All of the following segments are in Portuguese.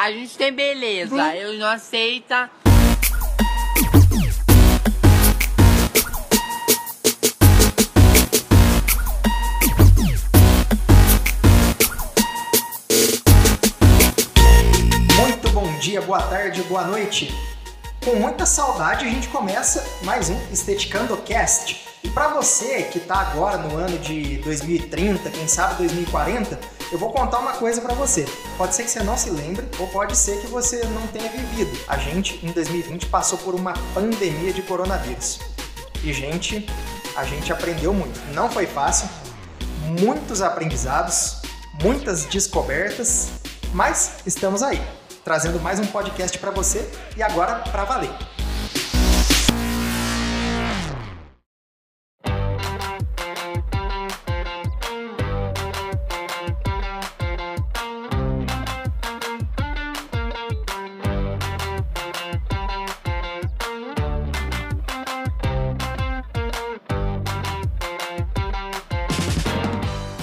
A gente tem beleza, Hum. eu não aceita. Muito bom dia, boa tarde, boa noite. Com muita saudade a gente começa mais um Esteticando Cast. E para você que tá agora no ano de 2030, quem sabe 2040, eu vou contar uma coisa para você. Pode ser que você não se lembre ou pode ser que você não tenha vivido. A gente em 2020 passou por uma pandemia de coronavírus. E gente, a gente aprendeu muito. Não foi fácil, muitos aprendizados, muitas descobertas, mas estamos aí, trazendo mais um podcast para você e agora para valer.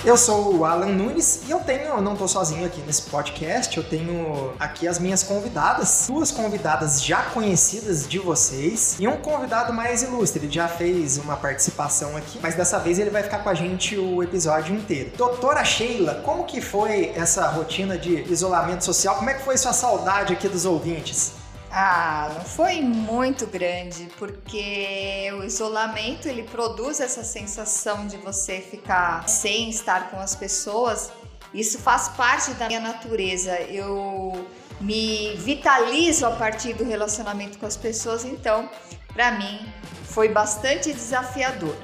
Eu sou o Alan Nunes e eu tenho, eu não tô sozinho aqui nesse podcast, eu tenho aqui as minhas convidadas, duas convidadas já conhecidas de vocês e um convidado mais ilustre, ele já fez uma participação aqui, mas dessa vez ele vai ficar com a gente o episódio inteiro. Doutora Sheila, como que foi essa rotina de isolamento social? Como é que foi sua saudade aqui dos ouvintes? Ah, não foi muito grande, porque o isolamento ele produz essa sensação de você ficar sem estar com as pessoas. Isso faz parte da minha natureza. Eu me vitalizo a partir do relacionamento com as pessoas, então, para mim, foi bastante desafiador.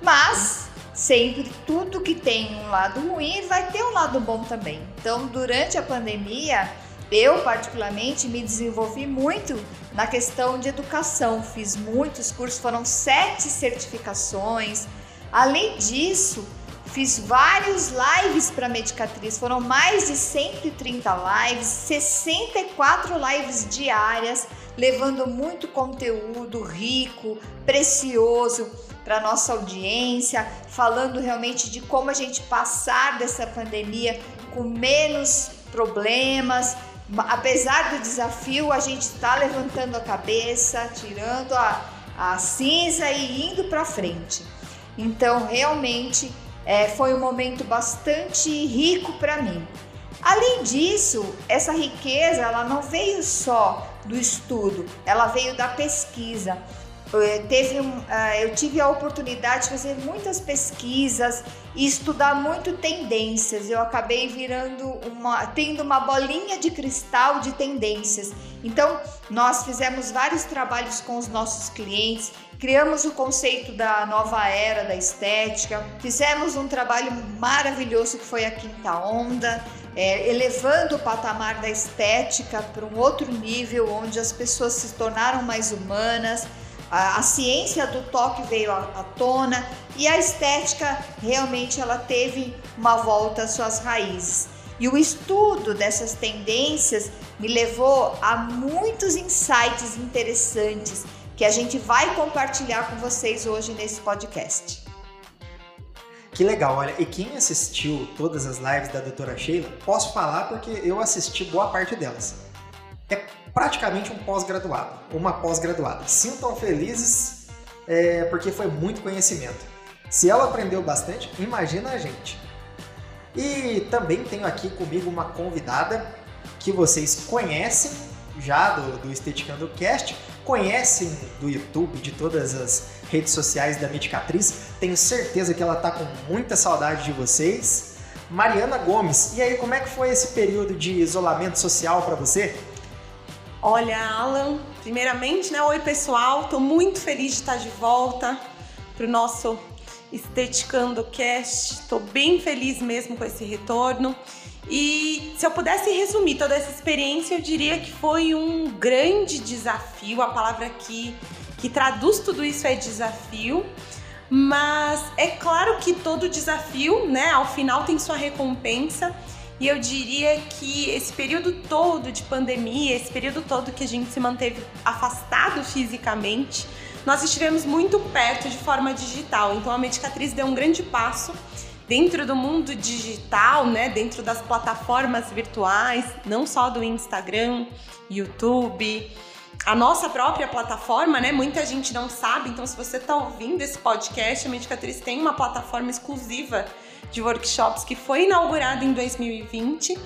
Mas sempre tudo que tem um lado ruim vai ter um lado bom também. Então, durante a pandemia, eu, particularmente, me desenvolvi muito na questão de educação. Fiz muitos cursos, foram sete certificações. Além disso, fiz vários lives para Medicatriz. Foram mais de 130 lives, 64 lives diárias, levando muito conteúdo rico, precioso para nossa audiência, falando realmente de como a gente passar dessa pandemia com menos problemas, apesar do desafio, a gente está levantando a cabeça, tirando a, a cinza e indo para frente. Então, realmente, é, foi um momento bastante rico para mim. Além disso, essa riqueza ela não veio só do estudo, ela veio da pesquisa. Eu, teve uh, eu tive a oportunidade de fazer muitas pesquisas e estudar muito tendências. Eu acabei virando uma, tendo uma bolinha de cristal de tendências. Então, nós fizemos vários trabalhos com os nossos clientes, criamos o conceito da nova era da estética, fizemos um trabalho maravilhoso que foi a quinta onda. É, elevando o patamar da estética para um outro nível, onde as pessoas se tornaram mais humanas, a, a ciência do toque veio à, à, tona e a estética realmente ela teve uma volta às suas raízes. E o estudo dessas tendências me levou a muitos insights interessantes que a gente vai compartilhar com vocês hoje nesse podcast. Que legal, olha, e quem assistiu todas as lives da doutora Sheila, posso falar porque eu assisti boa parte delas. É praticamente um pós-graduado, uma pós-graduada. Sintam felizes é, porque foi muito conhecimento. Se ela aprendeu bastante, imagina a gente. E também tenho aqui comigo uma convidada que vocês conhecem já do, do Esteticando Cast, conhecem do YouTube, de todas as redes sociais da Medicatriz. Tenho certeza que ela tá com muita saudade de vocês. Mariana Gomes, e aí como é que foi esse período de isolamento social para você? Olha, Alan, primeiramente, né? Oi, pessoal. Tô muito feliz de estar de volta pro nosso Esteticando Cast. Tô bem feliz mesmo com esse retorno. E se eu pudesse resumir toda essa experiência, eu diria que foi um grande desafio. A palavra que, que traduz tudo isso é desafio. Mas é claro que todo desafio, né, ao final tem sua recompensa. E eu diria que esse período todo de pandemia, esse período todo que a gente se manteve afastado fisicamente, nós estivemos muito perto de forma digital. Então a Medicatriz deu um grande passo dentro do mundo digital, né, dentro das plataformas virtuais, não só do Instagram, YouTube, a nossa própria plataforma, né? Muita gente não sabe, então se você está ouvindo esse podcast, a Medicatriz tem uma plataforma exclusiva de workshops que foi inaugurada em 2020.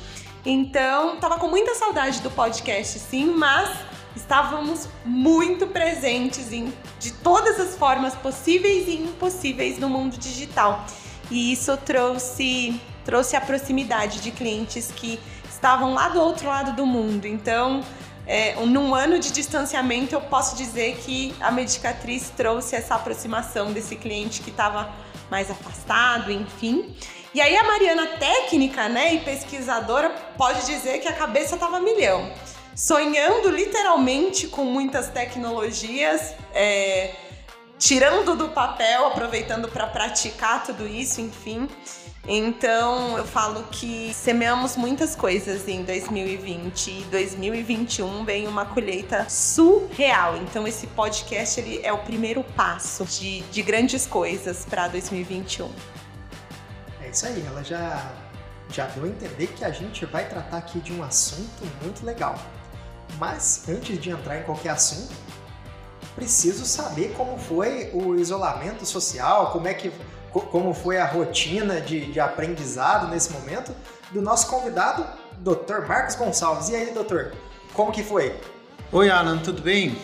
Então, tava com muita saudade do podcast, sim, mas estávamos muito presentes em, de todas as formas possíveis e impossíveis no mundo digital. E isso trouxe, trouxe a proximidade de clientes que estavam lá do outro lado do mundo. Então, é, num ano de distanciamento, eu posso dizer que a Medicatriz trouxe essa aproximação desse cliente que estava mais afastado, enfim. E aí a Mariana técnica, né, e pesquisadora pode dizer que a cabeça estava milhão sonhando literalmente com muitas tecnologias, é, tirando do papel, aproveitando para praticar tudo isso, enfim. Então eu falo que semeamos muitas coisas em 2020 e 2021 vem uma colheita surreal. Então esse podcast ele é o primeiro passo de, de grandes coisas para 2021. É isso aí, ela já, já deu a entender que a gente vai tratar aqui de um assunto muito legal. Mas antes de entrar em qualquer assunto, preciso saber como foi o isolamento social, como é que como foi a rotina de, de aprendizado nesse momento do nosso convidado, Dr. Marcos Gonçalves. E aí, doutor, como que foi? Oi, Alan, tudo bem?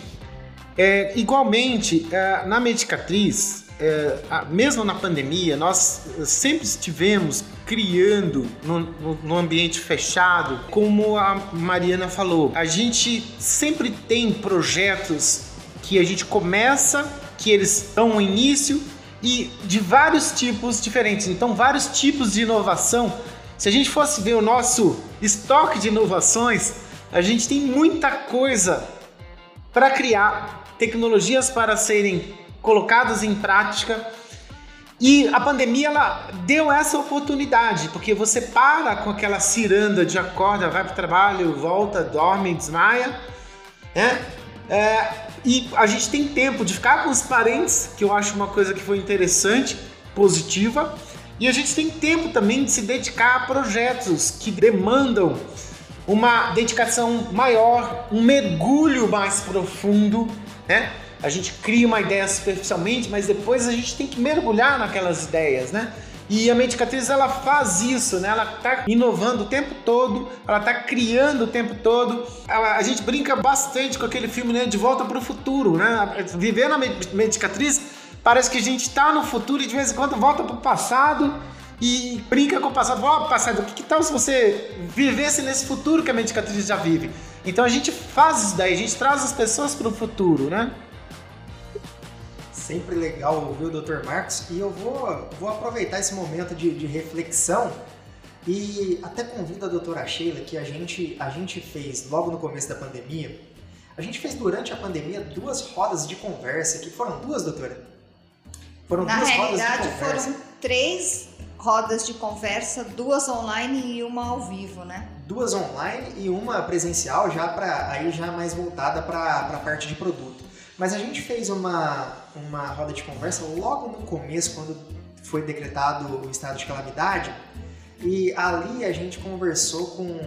É, igualmente, é, na Medicatriz, é, mesmo na pandemia, nós sempre estivemos criando no, no, no, ambiente fechado, como a Mariana falou, a gente sempre tem projetos que a gente começa, que eles estão no início e de vários tipos diferentes. Então, vários tipos de inovação. Se a gente fosse ver o nosso estoque de inovações, a gente tem muita coisa para criar, tecnologias para serem colocadas em prática. E a pandemia ela deu essa oportunidade, porque você para com aquela ciranda de acorda, vai para o trabalho, volta, dorme, desmaia, né? É, e a gente tem tempo de ficar com os parentes, que eu acho uma coisa que foi interessante, positiva, e a gente tem tempo também de se dedicar a projetos que demandam uma dedicação maior, um mergulho mais profundo, né? a gente cria uma ideia superficialmente, mas depois a gente tem que mergulhar naquelas ideias, né? E a Medicatriz ela faz isso, né? Ela está inovando o tempo todo, ela está criando o tempo todo. A, a, gente brinca bastante com aquele filme, né? De Volta para o Futuro, né? Viver na Medicatriz parece que a gente está no futuro e de vez em quando volta para o passado e brinca com o passado. Fala, oh, passado, o que, que tal se você vivesse nesse futuro que a Medicatriz já vive? Então a gente faz isso daí, a gente traz as pessoas para o futuro, né? Sempre legal ouvir o Dr. Marcos e eu vou, vou aproveitar esse momento de, de reflexão e até convido a doutora Sheila que a gente, a gente fez logo no começo da pandemia. A gente fez durante a pandemia duas rodas de conversa, que foram duas, doutora? Foram Na duas rodas de conversa. foram três rodas de conversa, duas online e uma ao vivo, né? Duas online e uma presencial, já para aí já mais voltada para a parte de produto. Mas a gente fez uma, uma roda de conversa logo no começo, quando foi decretado o estado de calamidade, e ali a gente conversou com,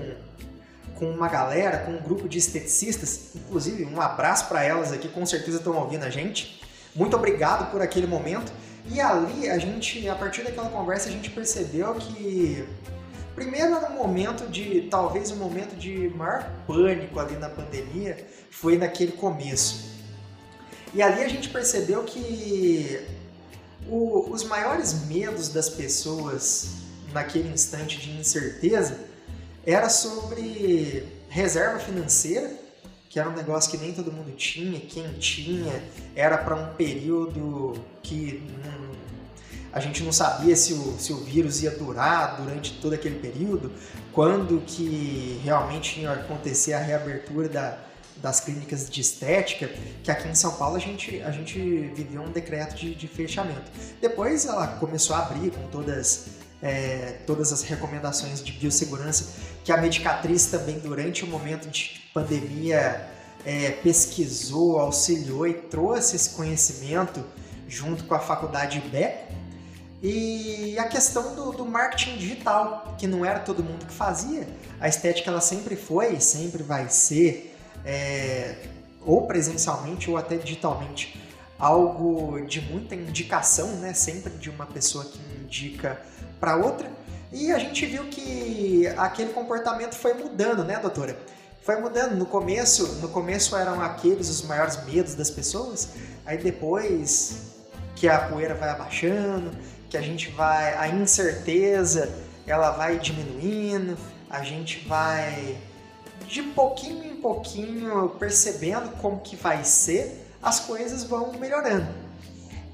com uma galera, com um grupo de esteticistas, inclusive um abraço para elas aqui, com certeza estão ouvindo a gente. Muito obrigado por aquele momento. E ali a gente, a partir daquela conversa, a gente percebeu que primeiro era um momento de, talvez um momento de maior pânico ali na pandemia, foi naquele começo. E ali a gente percebeu que o, os maiores medos das pessoas naquele instante de incerteza era sobre reserva financeira, que era um negócio que nem todo mundo tinha, quem tinha era para um período que não, a gente não sabia se o, se o vírus ia durar durante todo aquele período, quando que realmente ia acontecer a reabertura da, das clínicas de estética, que aqui em São Paulo a gente, a gente viveu um decreto de, de fechamento. Depois ela começou a abrir com todas, é, todas as recomendações de biossegurança, que a Medicatriz também, durante o momento de pandemia, é, pesquisou, auxiliou e trouxe esse conhecimento junto com a faculdade Beco. E a questão do, do, marketing digital, que não era todo mundo que fazia. A estética ela sempre foi, sempre vai ser, é, ou presencialmente ou até digitalmente, algo de muita indicação, né? Sempre de uma pessoa que indica para outra. E a gente viu que aquele comportamento foi mudando, né, doutora? Foi mudando. No começo, no começo eram aqueles os maiores medos das pessoas. Aí depois que a poeira vai abaixando, que a gente vai a incerteza, ela vai diminuindo, a gente vai de pouquinho em pouquinho percebendo como que vai ser as coisas vão melhorando.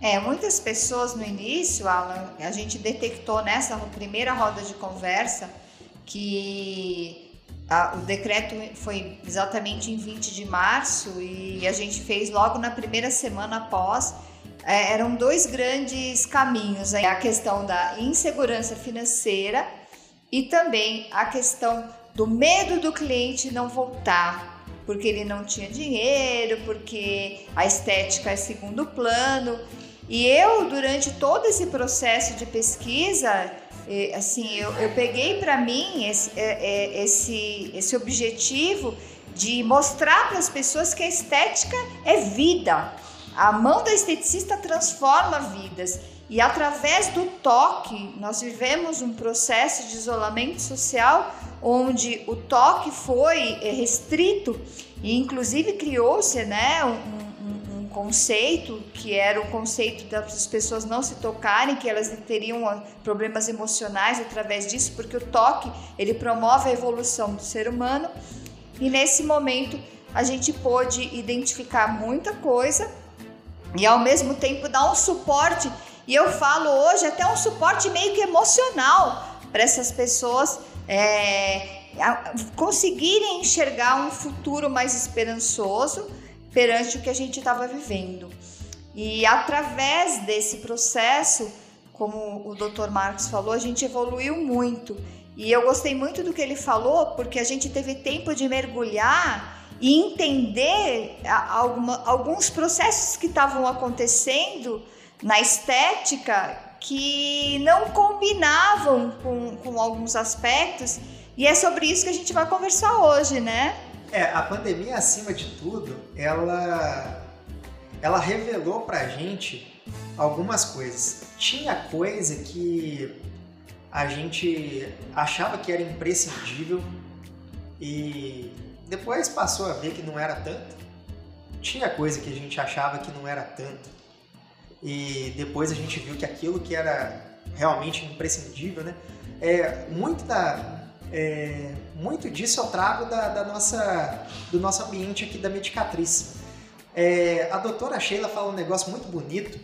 É, muitas pessoas no início, Alan, a gente detectou nessa primeira roda de conversa que a, o decreto foi exatamente em 20 de março e a gente fez logo na primeira semana após. É, eram dois grandes caminhos: a questão da insegurança financeira e também a questão do medo do cliente não voltar porque ele não tinha dinheiro, porque a estética é segundo plano. E eu, durante todo esse processo de pesquisa, assim, eu, eu peguei para mim esse, é, é, esse, esse objetivo de mostrar para as pessoas que a estética é vida. A mão da esteticista transforma vidas. E através do toque, nós vivemos um processo de isolamento social onde o toque foi eh, restrito e inclusive criou-se né, um, um, um, conceito que era o conceito das pessoas não se tocarem, que elas teriam ah, problemas emocionais através disso, porque o toque ele promove a evolução do ser humano. E nesse momento a gente pôde identificar muita coisa e ao mesmo tempo dar um suporte e eu falo hoje até um suporte meio que emocional para essas pessoas é, conseguirem enxergar um futuro mais esperançoso perante o que a gente estava vivendo. E através desse processo, como o Dr. Marcos falou, a gente evoluiu muito. E eu gostei muito do que ele falou, porque a gente teve tempo de mergulhar e entender alguma, alguns processos que estavam acontecendo na estética que não combinavam com, com alguns aspectos. E é sobre isso que a gente vai conversar hoje, né? É, a pandemia, acima de tudo, ela, ela revelou pra gente algumas coisas. Tinha coisa que a gente achava que era imprescindível e depois passou a ver que não era tanto. Tinha coisa que a gente achava que não era tanto e depois a gente viu que aquilo que era realmente imprescindível, né? É, muito, da, é, muito disso eu trago da, da, nossa, do nosso ambiente aqui da Medicatriz. É, a doutora Sheila fala um negócio muito bonito,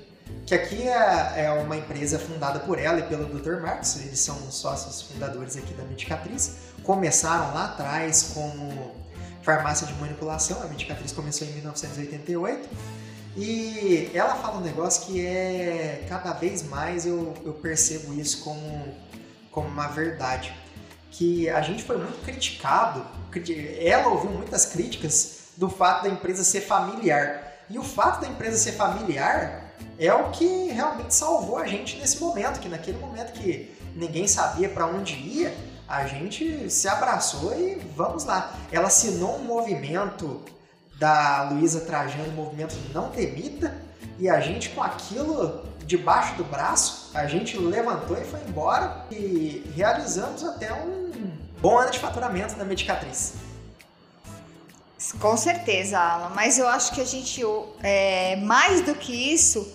que aqui é, é uma empresa fundada por ela e pelo Dr. Marcos, eles são sócios fundadores aqui da Medicatriz, começaram lá atrás como farmácia de manipulação, a Medicatriz começou em 1988, e ela fala um negócio que é cada vez mais eu, eu percebo isso como, como uma verdade. Que a gente foi muito criticado, ela ouviu muitas críticas do fato da empresa ser familiar. E o fato da empresa ser familiar é o que realmente salvou a gente nesse momento, que naquele momento que ninguém sabia para onde ia, a gente se abraçou e vamos lá. Ela assinou um movimento da Luísa Trajano, o movimento Não Temita, e a gente com aquilo debaixo do braço, a gente levantou e foi embora e realizamos até um bom ano de faturamento da Medicatriz. Com certeza, Alan, mas eu acho que a gente, é, mais do que isso,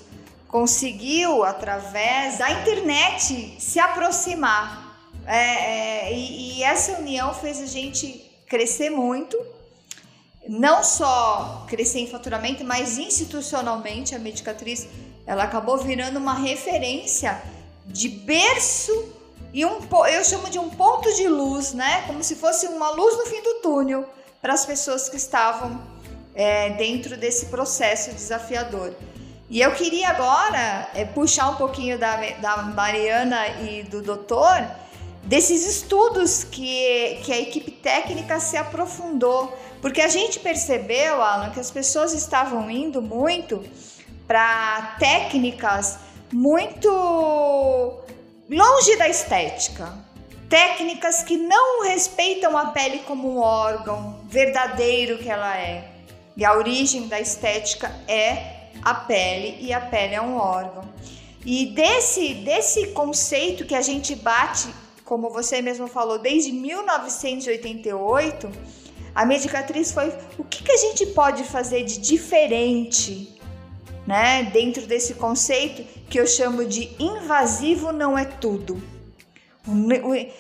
conseguiu, através da internet, se aproximar. É, é, e, e essa união fez a gente crescer muito não só crescer em faturamento, mas institucionalmente a Medicatriz ela acabou virando uma referência de berço e um eu chamo de um ponto de luz, né? Como se fosse uma luz no fim do túnel para as pessoas que estavam é, dentro desse processo desafiador. E eu queria agora é, puxar um pouquinho da, da Mariana e do doutor desses estudos que, que a equipe técnica se aprofundou porque a gente percebeu, Alan, que as pessoas estavam indo muito para técnicas muito longe da estética. Técnicas que não respeitam a pele como um órgão verdadeiro que ela é. E a origem da estética é a pele e a pele é um órgão. E desse, desse conceito que a gente bate, como você mesmo falou, desde 1988, a medicatriz foi o que, que a gente pode fazer de diferente né, dentro desse conceito que eu chamo de invasivo não é tudo.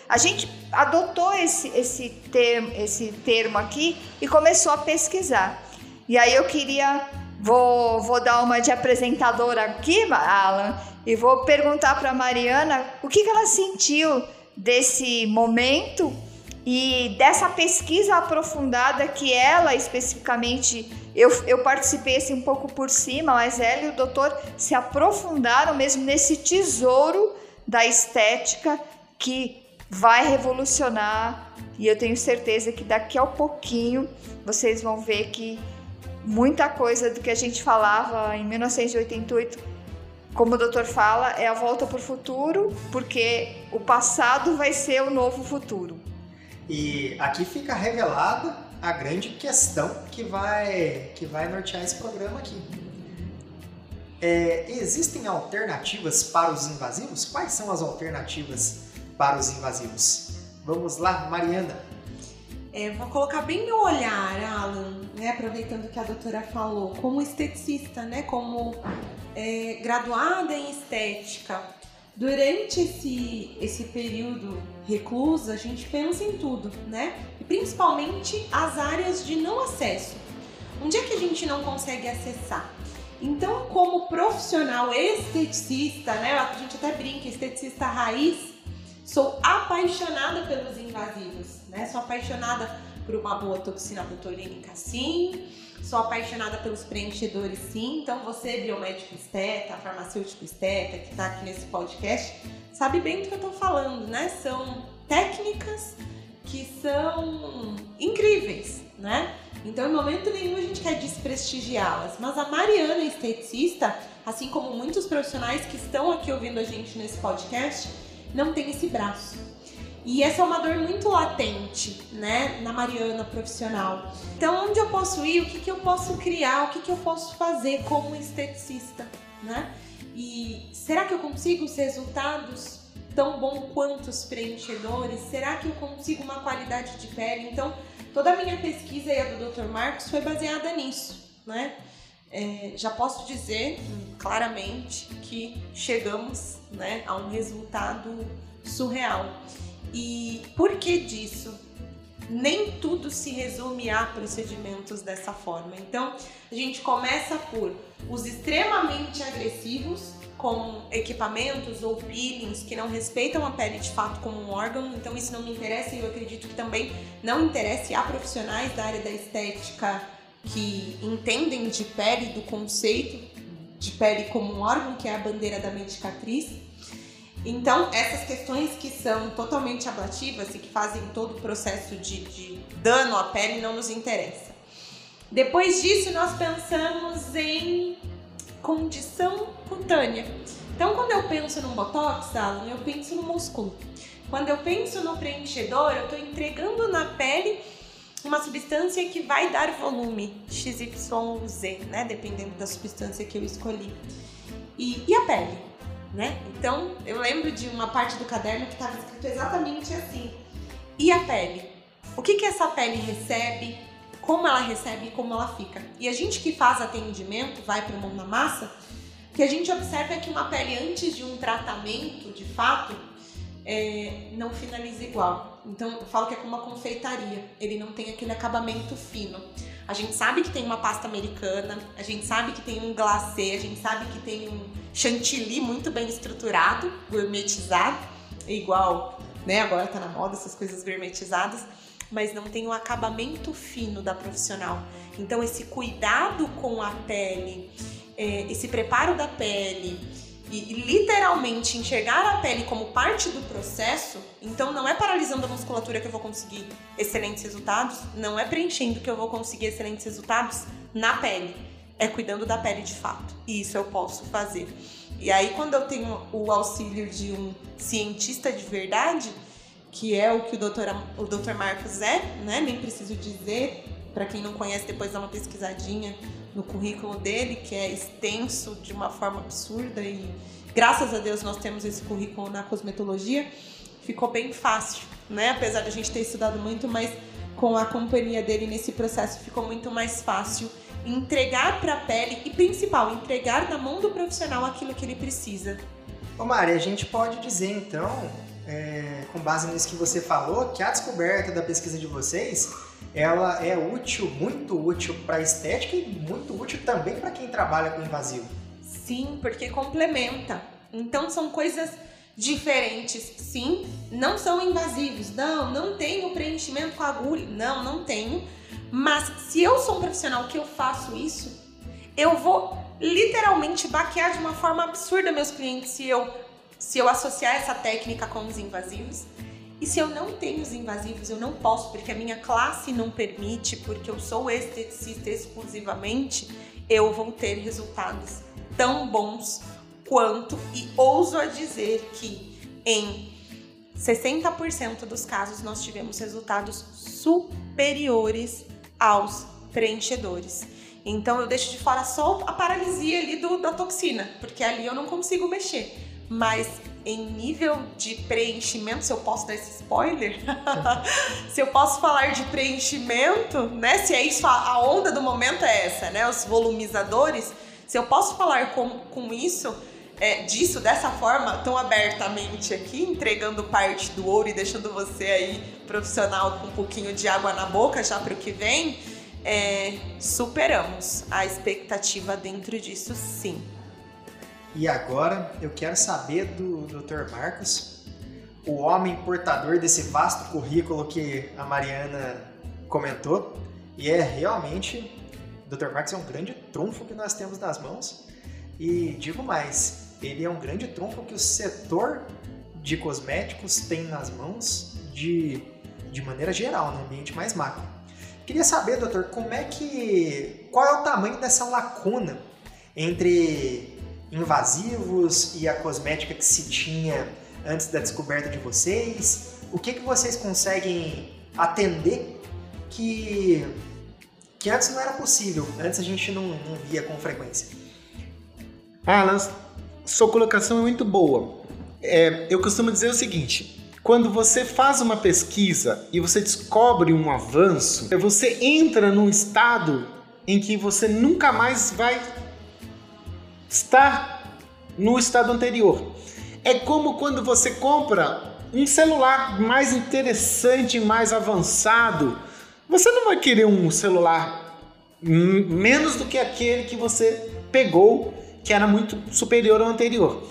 A gente adotou esse, esse, termo, esse termo aqui e começou a pesquisar. E aí eu queria, vou, vou dar uma de apresentadora aqui, Alan, e vou perguntar para Mariana o que, que ela sentiu desse momento e dessa pesquisa aprofundada que ela especificamente eu, eu participei assim, um pouco por cima, mas ela e o doutor se aprofundaram mesmo nesse tesouro da estética que vai revolucionar e eu tenho certeza que daqui a pouquinho vocês vão ver que muita coisa do que a gente falava em 1988 como o doutor fala, é a volta para o futuro, porque o passado vai ser o novo futuro. E aqui fica revelada a grande questão que vai, que vai nortear esse programa aqui. É, existem alternativas para os invasivos? Quais são as alternativas para os invasivos? Vamos lá, Mariana. É, vou colocar bem meu olhar, Alan, né, aproveitando que a doutora falou, como esteticista, né, como é, graduada em estética, durante esse, esse período recluso, a gente pensa em tudo, né? E principalmente as áreas de não acesso. Onde é que a gente não consegue acessar? Então, como profissional esteticista, né? A gente até brinca, esteticista raiz, sou apaixonada pelos invasivos, né? Sou apaixonada por uma boa toxina botulínica, sim Sou apaixonada pelos preenchedores, sim. Então, você, biomédico esteta, farmacêutico esteta, que está aqui nesse podcast, sabe bem do que eu estou falando, né? São técnicas que são incríveis, né? Então, em momento nenhum a gente quer desprestigiá-las. Mas a Mariana, esteticista, assim como muitos profissionais que estão aqui ouvindo a gente nesse podcast, não tem esse braço e essa é uma dor muito latente, né, na Mariana profissional. Então, onde eu posso ir? O que, que eu posso criar? O que, que eu posso fazer como esteticista, né? E será que eu consigo os resultados tão bom quanto os preenchedores? Será que eu consigo uma qualidade de pele? Então, toda a minha pesquisa e a do Dr. Marcos foi baseada nisso, né? É, já posso dizer claramente que chegamos né, a um resultado surreal. E por que disso? Nem tudo se resume a procedimentos dessa forma. Então, a gente começa por os extremamente agressivos, com equipamentos ou peelings que não respeitam a pele de fato como um órgão, então isso não me interessa e eu acredito que também não interessa a profissionais da área da estética que entendem de pele, do conceito de pele como um órgão, que é a bandeira da medicatriz. Então, essas questões que são totalmente ablativas e que fazem todo o processo de, de dano à pele não nos interessa. Depois disso, nós pensamos em condição cutânea. Então, quando eu penso num botox, Alan, eu penso no músculo. Quando eu penso no preenchedor, eu estou entregando na pele uma substância que vai dar volume, XYZ, né? Dependendo da substância que eu escolhi. E, e a pele? Né? Então, eu lembro de uma parte do caderno que estava escrito exatamente assim. E a pele? O que, que essa pele recebe? Como ela recebe e como ela fica? E a gente que faz atendimento, vai para o mão na massa, o que a gente observa é que uma pele antes de um tratamento, de fato, é, não finaliza igual. Então, eu falo que é como uma confeitaria. Ele não tem aquele acabamento fino. A gente sabe que tem uma pasta americana, a gente sabe que tem um glacê, a gente sabe que tem um chantilly muito bem estruturado, gourmetizado, igual, né? Agora tá na moda essas coisas gourmetizadas, mas não tem o acabamento fino da profissional. Então, esse cuidado com a pele, é, esse preparo da pele, e, literalmente enxergar a pele como parte do processo, então não é paralisando a musculatura que eu vou conseguir excelentes resultados, não é preenchendo que eu vou conseguir excelentes resultados na pele, é cuidando da pele de fato. E isso eu posso fazer. E aí, quando eu tenho o auxílio de um cientista de verdade, que é o que o doutor, o doutor Marcos é, né? Nem preciso dizer, para quem não conhece, depois dá uma pesquisadinha no currículo dele, que é extenso de uma forma absurda e graças a Deus nós temos esse currículo na cosmetologia. Ficou bem fácil, né? Apesar de a gente ter estudado muito, mas com a companhia dele nesse processo ficou muito mais fácil entregar para a pele e principal, entregar na mão do profissional aquilo que ele precisa. Ô Mari, a gente pode dizer então, é, com base nisso que você falou, que a descoberta da pesquisa de vocês, ela é útil, muito útil para estética e muito útil também para quem trabalha com invasivo. Sim, porque complementa. Então são coisas diferentes, sim. Não são invasivos. Não, não tenho preenchimento com agulha. Não, não tenho mas se eu sou um profissional que eu faço isso, eu vou literalmente baquear de uma forma absurda meus clientes se eu se eu associar essa técnica com os invasivos. E se eu não tenho os invasivos, eu não posso, porque a minha classe não permite, porque eu sou esteticista exclusivamente, eu vou ter resultados tão bons quanto, e ouso a dizer que em 60% dos casos nós tivemos resultados superiores aos preenchedores. Então eu deixo de fora só a paralisia ali do, da toxina, porque ali eu não consigo mexer. Mas em nível de preenchimento, se eu posso dar esse spoiler, se eu posso falar de preenchimento, né? Se é isso, a, onda do momento é essa, né? Os volumizadores. Se eu posso falar com, com isso, é, disso dessa forma, tão abertamente aqui, entregando parte do ouro e deixando você aí profissional com um pouquinho de água na boca já para o que vem, é, superamos a expectativa dentro disso, sim. E agora eu quero saber do Dr. Marcos, o homem portador desse vasto currículo que a Mariana comentou, e é realmente, Dr. Marcos é um grande trunfo que nós temos nas mãos. E digo mais, ele é um grande trunfo que o setor de cosméticos tem nas mãos de, de maneira geral, no ambiente mais macro. Queria saber, doutor, como é que. qual é o tamanho dessa lacuna entre invasivos e a cosmética que se tinha antes da descoberta de vocês? O que, que vocês conseguem atender que, que antes não era possível, antes a gente não, não via com frequência? Alan, sua colocação é muito boa. É, eu costumo dizer o seguinte: quando você faz uma pesquisa e você descobre um avanço, você entra num estado em que você nunca mais vai estar no estado anterior. É como quando você compra um celular mais interessante, mais avançado. Você não vai querer um celular menos do que aquele que você pegou que era muito superior ao anterior.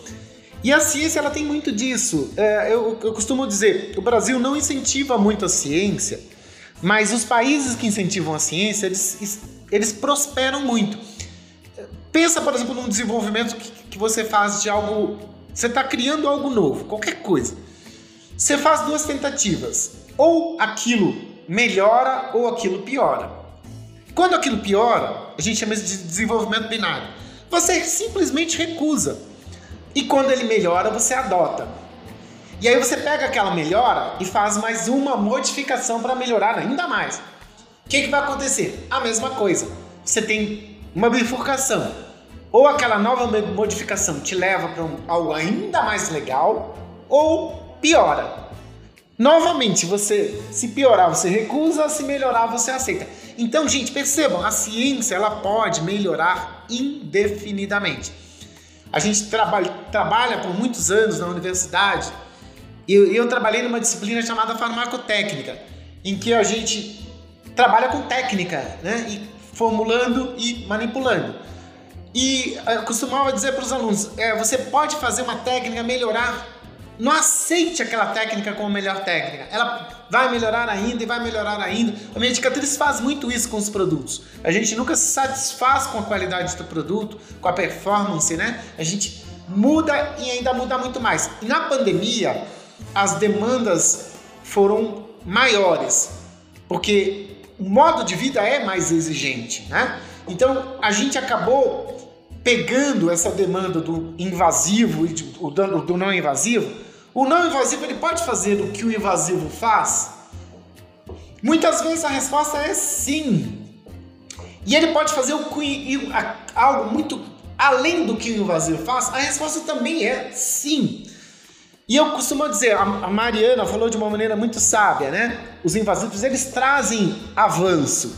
E a ciência ela tem muito disso. É, eu, eu costumo dizer, o Brasil não incentiva muito a ciência, mas os países que incentivam a ciência, eles, eles prosperam muito. Pensa, por exemplo, num desenvolvimento que, que você faz de algo. Você está criando algo novo, qualquer coisa. Você faz duas tentativas. Ou aquilo melhora ou aquilo piora. Quando aquilo piora, a gente chama isso de desenvolvimento binário. Você simplesmente recusa. E quando ele melhora, você adota. E aí você pega aquela melhora e faz mais uma modificação para melhorar ainda mais. O que, que vai acontecer? A mesma coisa. Você tem uma bifurcação. Ou aquela nova modificação te leva para um, algo ainda mais legal, ou piora. Novamente, você se piorar, você recusa, se melhorar, você aceita. Então, gente, percebam, a ciência ela pode melhorar indefinidamente. A gente trabalha, por muitos anos na universidade e eu, eu trabalhei numa disciplina chamada farmacotécnica, em que a gente trabalha com técnica, né? E formulando e manipulando. E eu costumava dizer para os alunos: é, você pode fazer uma técnica melhorar não aceite aquela técnica como melhor técnica. Ela vai melhorar ainda e vai melhorar ainda. A Medicatriz faz muito isso com os produtos. A gente nunca se satisfaz com a qualidade do produto, com a performance, né? A gente muda e ainda muda muito mais. E na pandemia, as demandas foram maiores, porque o modo de vida é mais exigente, né? Então a gente acabou pegando essa demanda do invasivo e do, do não invasivo, o não invasivo ele pode fazer o que o invasivo faz? Muitas vezes a resposta é sim. E ele pode fazer o algo muito além do que o invasivo faz? A resposta também é sim. E eu costumo dizer, a Mariana falou de uma maneira muito sábia, né? Os invasivos, eles trazem avanço.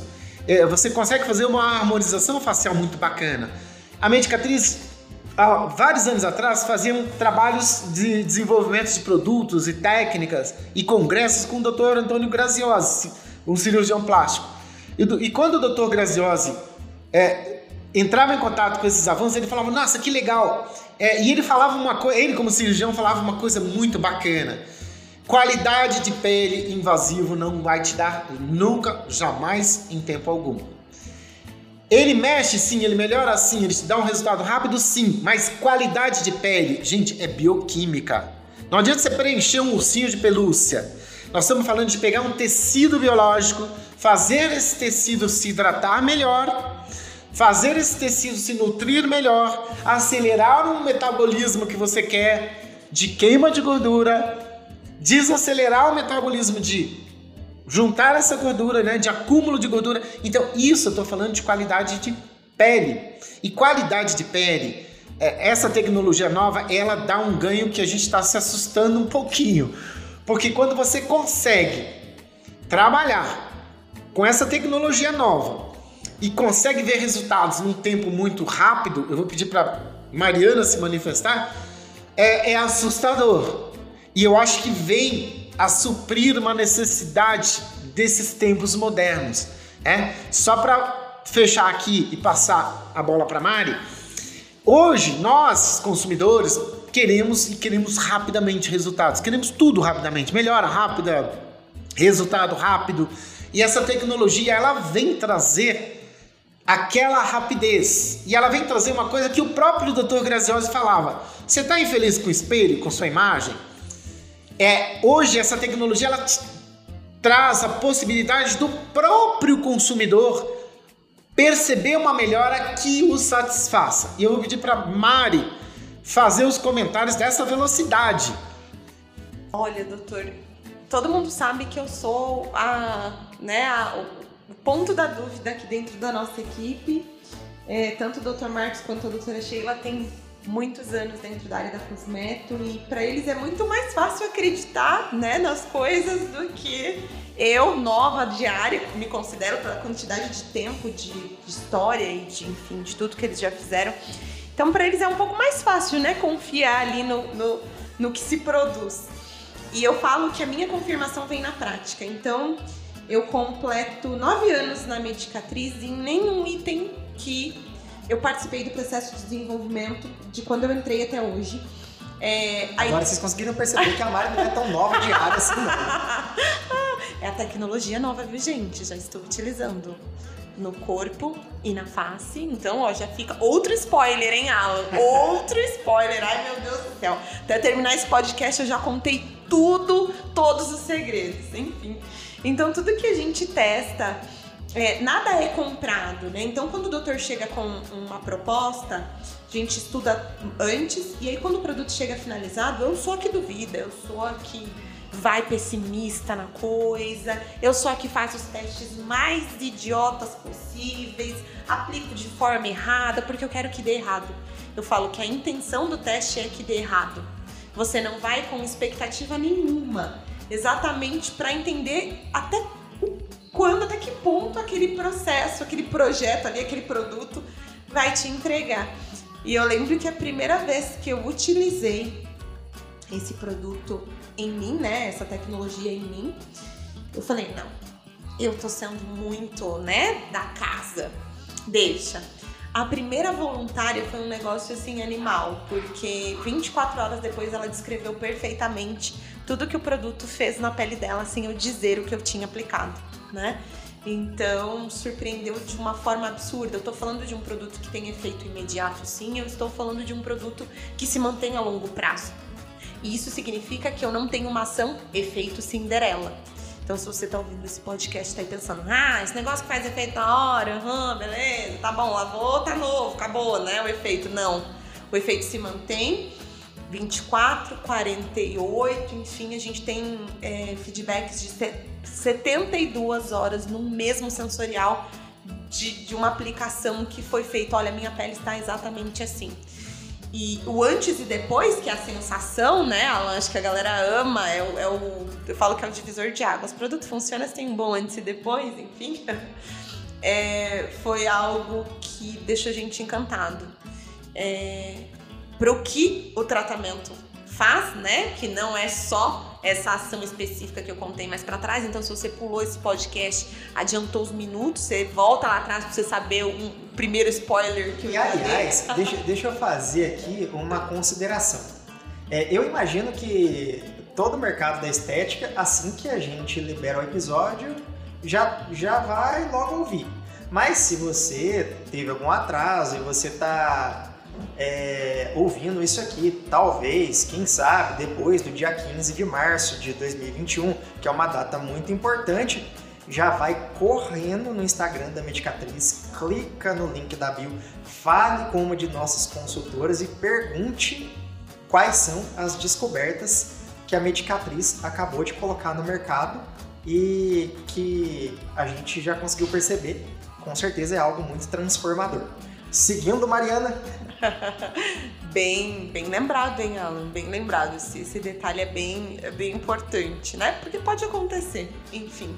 É, você consegue fazer uma harmonização facial muito bacana. A Medicatriz, há vários anos atrás, faziam trabalhos de desenvolvimento de produtos e técnicas e congressos com o Dr. Antônio Graziosi, um cirurgião plástico. E, e quando o Dr. Graziosi é, entrava em contato com esses avanços, ele falava, nossa, que legal. É, e ele falava uma coisa, ele como cirurgião falava uma coisa muito bacana. Qualidade de pele invasivo não vai te dar nunca, jamais, em tempo algum. Ele mexe sim, ele melhora sim, ele te dá um resultado rápido sim, mas qualidade de pele, gente, é bioquímica. Não adianta você preencher um ursinho de pelúcia. Nós estamos falando de pegar um tecido biológico, fazer esse tecido se hidratar melhor, fazer esse tecido se nutrir melhor, acelerar um metabolismo que você quer de queima de gordura, desacelerar o metabolismo de juntar essa gordura, né, de acúmulo de gordura. Então, isso eu estou falando de qualidade de pele. E qualidade de pele, é, essa tecnologia nova, ela dá um ganho que a gente está se assustando um pouquinho. Porque quando você consegue trabalhar com essa tecnologia nova e consegue ver resultados num tempo muito rápido, eu vou pedir para Mariana se manifestar, é, é assustador. E eu acho que vem a suprir uma necessidade desses tempos modernos. É? Só para fechar aqui e passar a bola para Mari, hoje nós, consumidores, queremos e queremos rapidamente resultados. Queremos tudo rapidamente, melhora rápida, resultado rápido. E essa tecnologia ela vem trazer aquela rapidez. E ela vem trazer uma coisa que o próprio Dr. Graziosi falava. Você está infeliz com o espelho, com sua imagem? É, hoje essa tecnologia ela traz a possibilidade do próprio consumidor perceber uma melhora que o satisfaça. E eu vou pedir para Mari fazer os comentários dessa velocidade. Olha, doutor, todo mundo sabe que eu sou a, né, a- o ponto da dúvida aqui dentro da nossa equipe. É, tanto o Dr. Marcos quanto a doutora Sheila têm muitos anos dentro da área da Cosmeto e para eles é muito mais fácil acreditar né, nas coisas do que eu, nova de área, me considero pela quantidade de tempo, de, de história e de, enfim, de tudo que eles já fizeram. Então, para eles é um pouco mais fácil, né, confiar ali no, no, no que se produz. E eu falo que a minha confirmação vem na prática. Então, eu completo nove anos na Medicatriz e em nenhum item que eu participei do processo de desenvolvimento de quando eu entrei até hoje. É, aí- Agora vocês conseguiram perceber que a Mari não é tão nova de área assim, não. É a tecnologia nova, viu, gente? Já estou utilizando no corpo e na face. Então, ó, já fica outro spoiler, hein, Alan? Outro spoiler. Ai, meu Deus do céu. Até terminar esse podcast, eu já contei tudo, todos os segredos. Enfim. Então, tudo que a gente testa, é, nada é comprado, né? Então, quando o doutor chega com uma proposta, a gente estuda antes, e aí quando o produto chega finalizado, eu sou a que duvida, eu sou a que vai pessimista na coisa, eu sou a que faz os testes mais idiotas possíveis, aplico de forma errada, porque eu quero que dê errado. Eu falo que a intenção do teste é que dê errado. Você não vai com expectativa nenhuma, exatamente para entender até quando, até que ponto aquele processo, aquele projeto ali, aquele produto vai te entregar. E eu lembro que a primeira vez que eu utilizei esse produto em mim, né, essa tecnologia em mim, eu falei, não, eu tô sendo muito, né, da casa. Deixa. A primeira voluntária foi um negócio assim animal, porque 24 horas depois ela descreveu perfeitamente tudo que o produto fez na pele dela sem eu dizer o que eu tinha aplicado, né? Então, surpreendeu de uma forma absurda. Eu tô falando de um produto que tem efeito imediato, sim, eu estou falando de um produto que se mantém a longo prazo. E isso significa que eu não tenho uma ação efeito Cinderela. Então, se você tá ouvindo esse podcast e tá aí pensando, ah, esse negócio que faz efeito na hora, aham, beleza, tá bom, lavou, tá novo, acabou, né? O efeito. Não. O efeito se mantém. 24, 48, enfim, a gente tem é, feedbacks de 72 horas no mesmo sensorial de, de uma aplicação que foi feita. Olha, minha pele está exatamente assim. E o antes e depois, que é a sensação, né? Acho que a galera ama, é o, é o, Eu falo que é o divisor de águas. O produto funciona sem um bom antes e depois, enfim. É, foi algo que deixou a gente encantado. É, Pro que o tratamento faz, né? Que não é só essa ação específica que eu contei mais para trás. Então, se você pulou esse podcast, adiantou os minutos, você volta lá atrás para você saber um primeiro spoiler que eu E aliás, deixa, deixa eu fazer aqui uma consideração. É, eu imagino que todo o mercado da estética, assim que a gente libera o episódio, já, já vai logo ouvir. Mas se você teve algum atraso e você está é, ouvindo isso aqui, talvez, quem sabe, depois do dia 15 de março de 2021, que é uma data muito importante, já vai correndo no Instagram da Medicatriz, clica no link da bio, fale com uma de nossas consultoras e pergunte quais são as descobertas que a Medicatriz acabou de colocar no mercado e que a gente já conseguiu perceber, com certeza é algo muito transformador. Seguindo, Mariana. bem, bem lembrado, hein, Alan? Bem lembrado. Esse, esse detalhe é bem, é bem importante, né? Porque pode acontecer, enfim.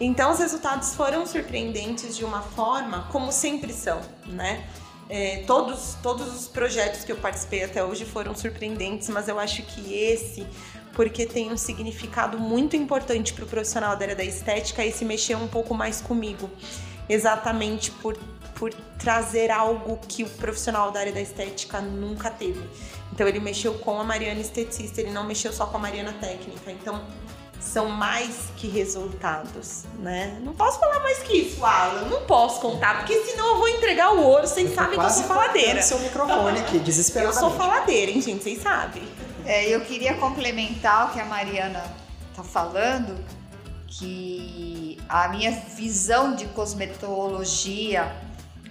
Então, os resultados foram surpreendentes de uma forma como sempre são, né? É, todos, todos os projetos que eu participei até hoje foram surpreendentes, mas eu acho que esse, porque tem um significado muito importante para o profissional da área da estética, esse mexeu um pouco mais comigo, exatamente por por trazer algo que o profissional da área da estética nunca teve. Então ele mexeu com a Mariana esteticista, ele não mexeu só com a Mariana técnica. Então são mais que resultados, né? Não posso falar mais que isso, Alan. Não posso contar, porque senão eu vou entregar o ouro. Vocês sabem que eu sou faladeira. seu microfone aqui, Eu desesperadamente. sou faladeira, hein, gente? Vocês sabem. É, eu queria complementar o que a Mariana tá falando, que a minha visão de cosmetologia,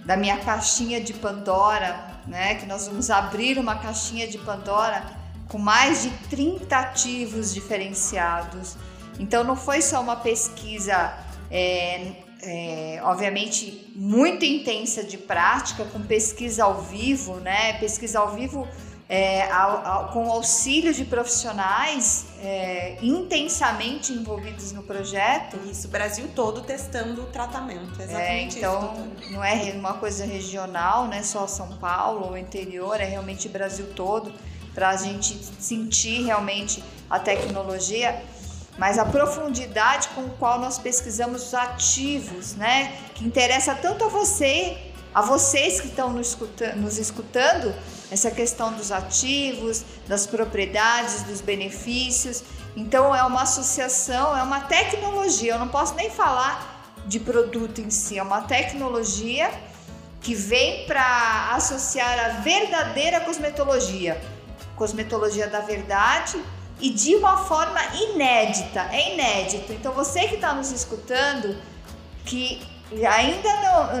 da minha caixinha de Pandora, né, que nós vamos abrir uma caixinha de Pandora com mais de 30 ativos diferenciados. Então não foi só uma pesquisa, é, é, obviamente, muito intensa de prática, com pesquisa ao vivo, né? Pesquisa ao vivo é, ao, ao, com o auxílio de profissionais é, intensamente envolvidos no projeto. Isso, o Brasil todo testando o tratamento. É, Exatamente então, isso. não é uma coisa regional, né? Só São Paulo ou interior, é realmente o Brasil todo, para a gente sentir realmente a tecnologia, mas a profundidade com a qual nós pesquisamos os ativos, né? Que interessa tanto a você, a vocês que estão nos escuta- nos escutando, essa questão dos ativos, das propriedades, dos benefícios. Então é uma associação, é uma tecnologia. Eu não posso nem falar de produto em si, é uma tecnologia que vem para associar a verdadeira cosmetologia, cosmetologia da verdade e de uma forma inédita. É inédito. Então você que está nos escutando, que ainda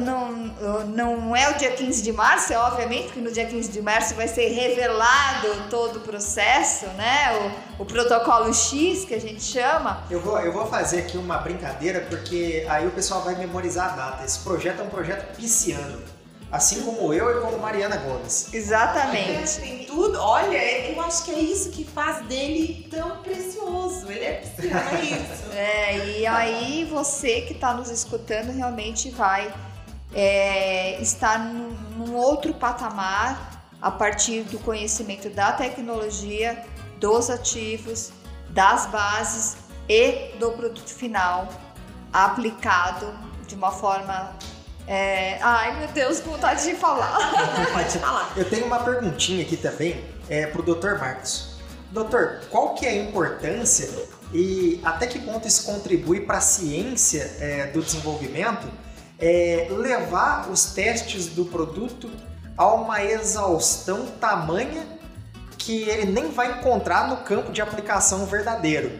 não, não, não é o dia 15 de março, é obviamente que no dia 15 de março vai ser revelado todo o processo, né? O, o protocolo X que a gente chama. Eu vou, eu vou fazer aqui uma brincadeira, porque aí o pessoal vai memorizar a data. Esse projeto é um projeto pisciano. Assim como eu e como Mariana Gomes. Exatamente. Tem tudo. Olha, eu acho que é isso que faz dele tão precioso. Ele é pisciano, é isso. É, e aí você que está nos escutando realmente vai é, estar num, num outro patamar a partir do conhecimento da tecnologia, dos ativos, das bases e do produto final aplicado de uma forma. É, Ai meu Deus, com vontade de falar. Pode falar. Eu tenho uma perguntinha aqui também é, pro Dr. Marcos. Doutor, qual que é a importância e até que ponto isso contribui para a ciência é, do desenvolvimento é, levar os testes do produto a uma exaustão tamanha que ele nem vai encontrar no campo de aplicação verdadeiro?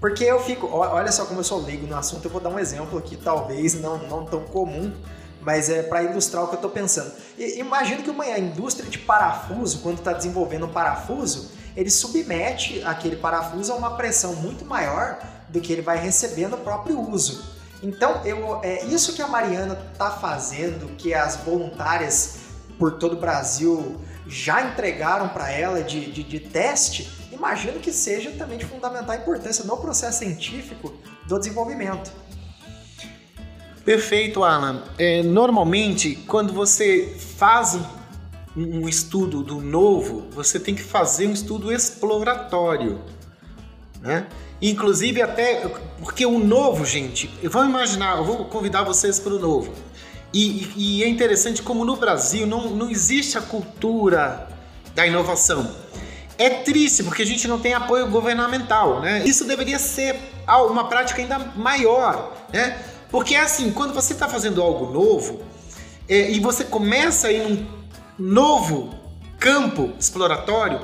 Porque eu fico, olha só como eu sou leigo no assunto, eu vou dar um exemplo aqui, talvez não, não tão comum, mas é para ilustrar o que eu tô pensando. Imagino que uma indústria de parafuso, quando está desenvolvendo um parafuso, ele submete aquele parafuso a uma pressão muito maior do que ele vai receber no próprio uso. Então, eu, é isso que a Mariana tá fazendo, que as voluntárias por todo o Brasil já entregaram para ela de, de, de teste, imagino que seja também de fundamental importância no processo científico do desenvolvimento. Perfeito, Alan. É, normalmente, quando você faz um, um estudo do novo, você tem que fazer um estudo exploratório, né? Inclusive até porque o novo, gente, vamos imaginar, eu vou convidar vocês para o novo. E, e- é interessante como no Brasil não, não existe a cultura da inovação. É triste porque a gente não tem apoio governamental, né? Isso deveria ser uma prática ainda maior, né? Porque é assim, quando você está fazendo algo novo é, e você começa ir num novo campo exploratório,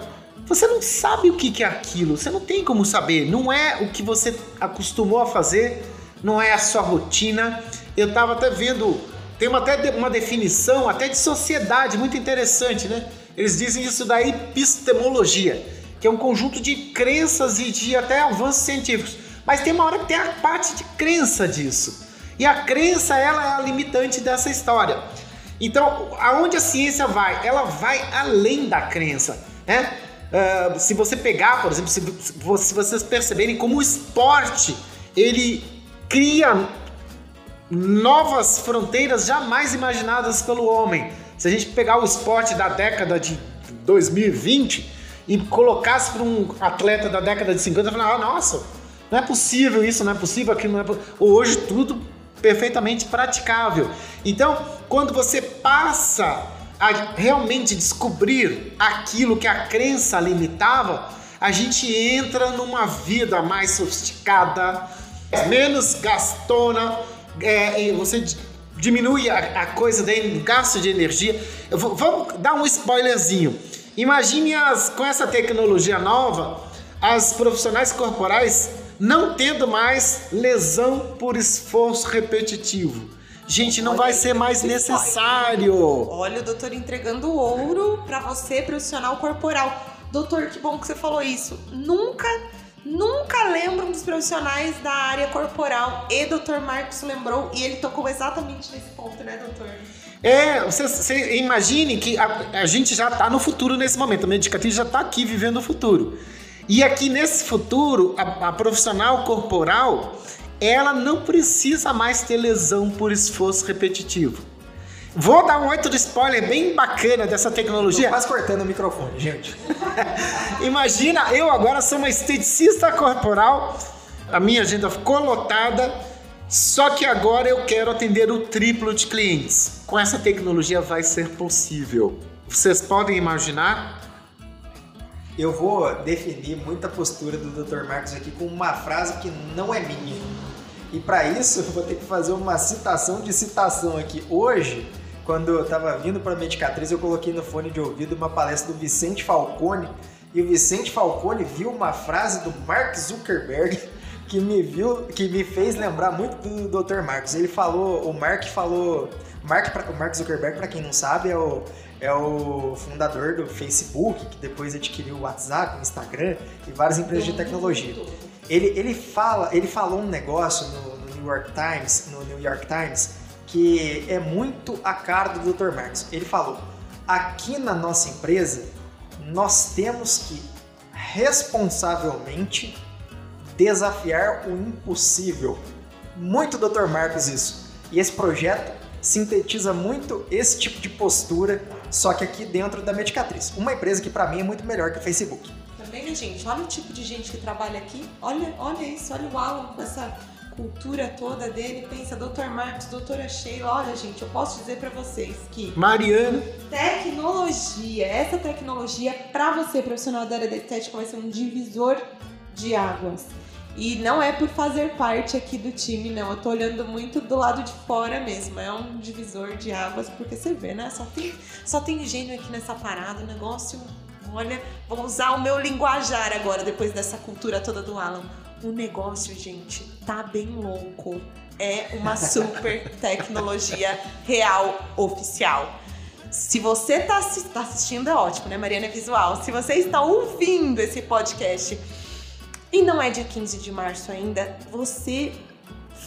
você não sabe o que é aquilo, você não tem como saber, não é o que você acostumou a fazer, não é a sua rotina. Eu estava até vendo, tem uma, até uma definição até de sociedade muito interessante, né? Eles dizem isso da epistemologia, que é um conjunto de crenças e de até avanços científicos. Mas tem uma hora que tem a parte de crença disso. E a crença, ela é a limitante dessa história. Então, aonde a ciência vai? Ela vai além da crença, né? Ah, se você pegar, por exemplo, se, se vocês perceberem como o esporte ele cria novas fronteiras jamais imaginadas pelo homem. Se a gente pegar o esporte da década de 2020 e colocasse para um atleta da década de 50, falar, ah, nossa, não é possível isso, não é possível aquilo, não é po-". Hoje tudo perfeitamente praticável. Então, quando você passa a realmente descobrir aquilo que a crença limitava, a gente entra numa vida mais sofisticada, menos gastona, é, você di- diminui a, a coisa do gasto de energia. Vou- vamos dar um spoilerzinho. Imagine as, com essa tecnologia nova, as profissionais corporais não tendo mais lesão por esforço repetitivo. Gente, não Olha vai ser mais necessário. Olha o doutor entregando ouro pra você, profissional corporal. Doutor, que bom que você falou isso. Nunca, nunca lembro dos profissionais da área corporal. E doutor Marcos lembrou, e ele tocou exatamente nesse ponto, né, doutor? É, você, você imagine que a, a gente já está no futuro nesse momento, a medicatriz já está aqui vivendo o futuro. E aqui nesse futuro, a, a profissional corporal, ela não precisa mais ter lesão por esforço repetitivo. Vou dar um outro spoiler bem bacana dessa Tô tecnologia. quase cortando o microfone, gente. Imagina, eu agora sou uma esteticista corporal, a minha agenda ficou lotada, só que agora eu quero atender o triplo de clientes. Com essa tecnologia vai ser possível. Vocês podem imaginar? Eu vou definir muita postura do Dr. Marcos aqui com uma frase que não é minha. E para isso eu vou ter que fazer uma citação de citação aqui. Hoje, quando eu estava vindo para a Medicatriz, eu coloquei no fone de ouvido uma palestra do Vicente Falcone. E o Vicente Falcone viu uma frase do Mark Zuckerberg que me viu, que me fez lembrar muito do Dr. Marcos. Ele falou, o Mark falou, Mark, o Mark Zuckerberg, para quem não sabe, é o é o fundador do Facebook, que depois adquiriu o WhatsApp, o Instagram e várias empresas de tecnologia. Ele, ele, fala, ele falou um negócio no, no New York Times, no New York Times, que é muito a cara do Dr. Marcos. Ele falou: aqui na nossa empresa nós temos que responsavelmente desafiar o impossível. Muito Dr. Marcos isso. E esse projeto sintetiza muito esse tipo de postura, só que aqui dentro da Medicatriz. Uma empresa que para mim é muito melhor que o Facebook. Também, né, gente? Olha o tipo de gente que trabalha aqui. Olha, olha isso, olha o Alan com essa cultura toda dele. Pensa, doutor Marcos, doutora Sheila. Olha, gente, eu posso dizer pra vocês que Mariana, tecnologia, essa tecnologia pra você, profissional da área da estética, vai ser um divisor de águas. E não é por fazer parte aqui do time, não. Eu tô olhando muito do lado de fora mesmo. É um divisor de águas, porque você vê, né? Só tem, só tem gênio aqui nessa parada. O negócio, olha, vou usar o meu linguajar agora, depois dessa cultura toda do Alan. O negócio, gente, tá bem louco. É uma super tecnologia real oficial. Se você tá, assi- tá assistindo, é ótimo, né? Mariana é visual. Se você está ouvindo esse podcast e não é dia 15 de março ainda, você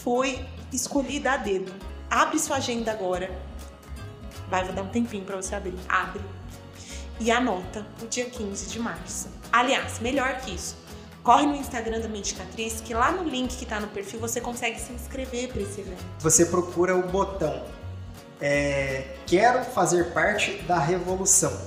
foi escolhida a dedo. Abre sua agenda agora. Vai, vou dar um tempinho pra você abrir. Abre. E anota o dia 15 de março. Aliás, melhor que isso. Corre no Instagram da Medicatriz, que lá no link que tá no perfil você consegue se inscrever pra esse evento. Você procura o botão é, Quero fazer parte da revolução.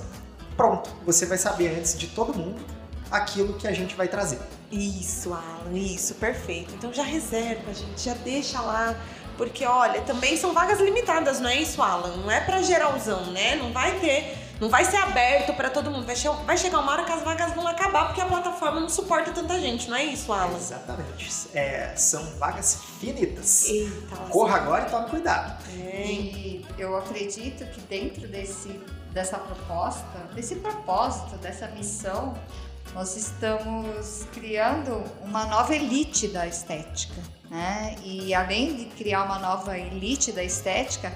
Pronto, você vai saber antes de todo mundo aquilo que a gente vai trazer. Isso, Alan, isso, perfeito. Então já reserva, gente, já deixa lá. Porque, olha, também são vagas limitadas, não é isso, Alan? Não é pra geralzão, né? Não vai ter, não vai ser aberto pra todo mundo. Vai, che vai chegar uma hora que as vagas vão acabar porque a plataforma não suporta tanta gente, não é isso, Alan? Exatamente. É, são vagas finitas. Eita. Corra agora e tome cuidado. É. E eu acredito que dentro desse, dessa proposta, desse propósito, dessa missão, nós estamos criando uma nova elite da estética. Né? E além de criar uma nova elite da estética,